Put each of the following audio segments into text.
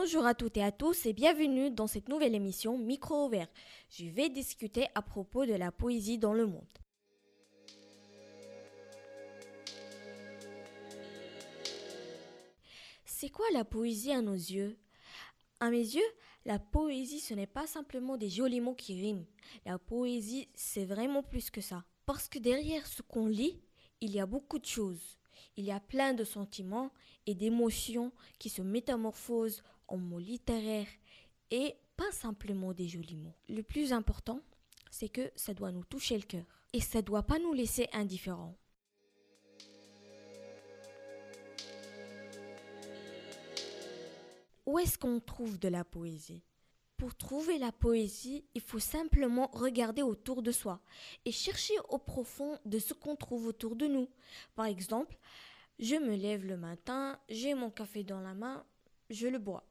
Bonjour à toutes et à tous et bienvenue dans cette nouvelle émission Micro ouvert. Je vais discuter à propos de la poésie dans le monde. C'est quoi la poésie à nos yeux? À mes yeux, la poésie ce n'est pas simplement des jolis mots qui riment. La poésie c'est vraiment plus que ça. Parce que derrière ce qu'on lit, il y a beaucoup de choses. Il y a plein de sentiments et d'émotions qui se métamorphosent en mots littéraires et pas simplement des jolis mots. Le plus important, c'est que ça doit nous toucher le cœur et ça doit pas nous laisser indifférents. Où est-ce qu'on trouve de la poésie? Pour trouver la poésie, il faut simplement regarder autour de soi et chercher au profond de ce qu'on trouve autour de nous. Par exemple, je me lève le matin, j'ai mon café dans la main, je le bois.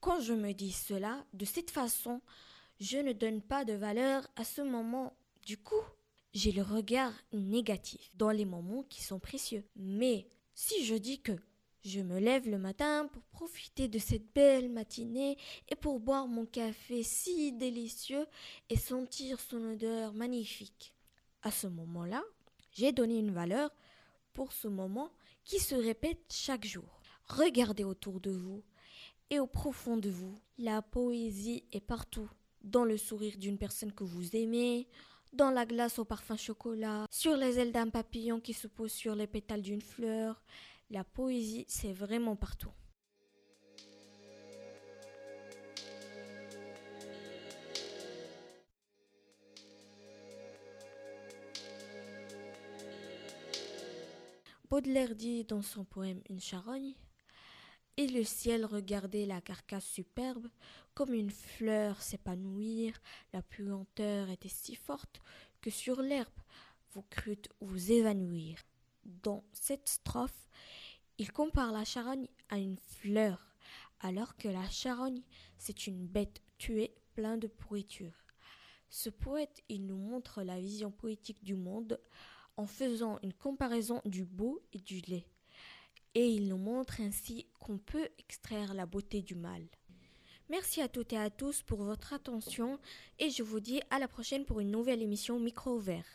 Quand je me dis cela, de cette façon, je ne donne pas de valeur à ce moment. Du coup, j'ai le regard négatif dans les moments qui sont précieux. Mais si je dis que je me lève le matin pour profiter de cette belle matinée et pour boire mon café si délicieux et sentir son odeur magnifique. À ce moment-là, j'ai donné une valeur pour ce moment qui se répète chaque jour. Regardez autour de vous et au profond de vous. La poésie est partout. Dans le sourire d'une personne que vous aimez, dans la glace au parfum chocolat, sur les ailes d'un papillon qui se pose sur les pétales d'une fleur. La poésie, c'est vraiment partout. Baudelaire dit dans son poème Une charogne et le ciel regardait la carcasse superbe, comme une fleur s'épanouir, la puanteur était si forte que sur l'herbe vous crûtes vous évanouir. Dans cette strophe, il compare la charogne à une fleur, alors que la charogne, c'est une bête tuée plein de pourriture. Ce poète, il nous montre la vision poétique du monde en faisant une comparaison du beau et du lait et il nous montre ainsi qu'on peut extraire la beauté du mal. Merci à toutes et à tous pour votre attention et je vous dis à la prochaine pour une nouvelle émission Micro ouvert.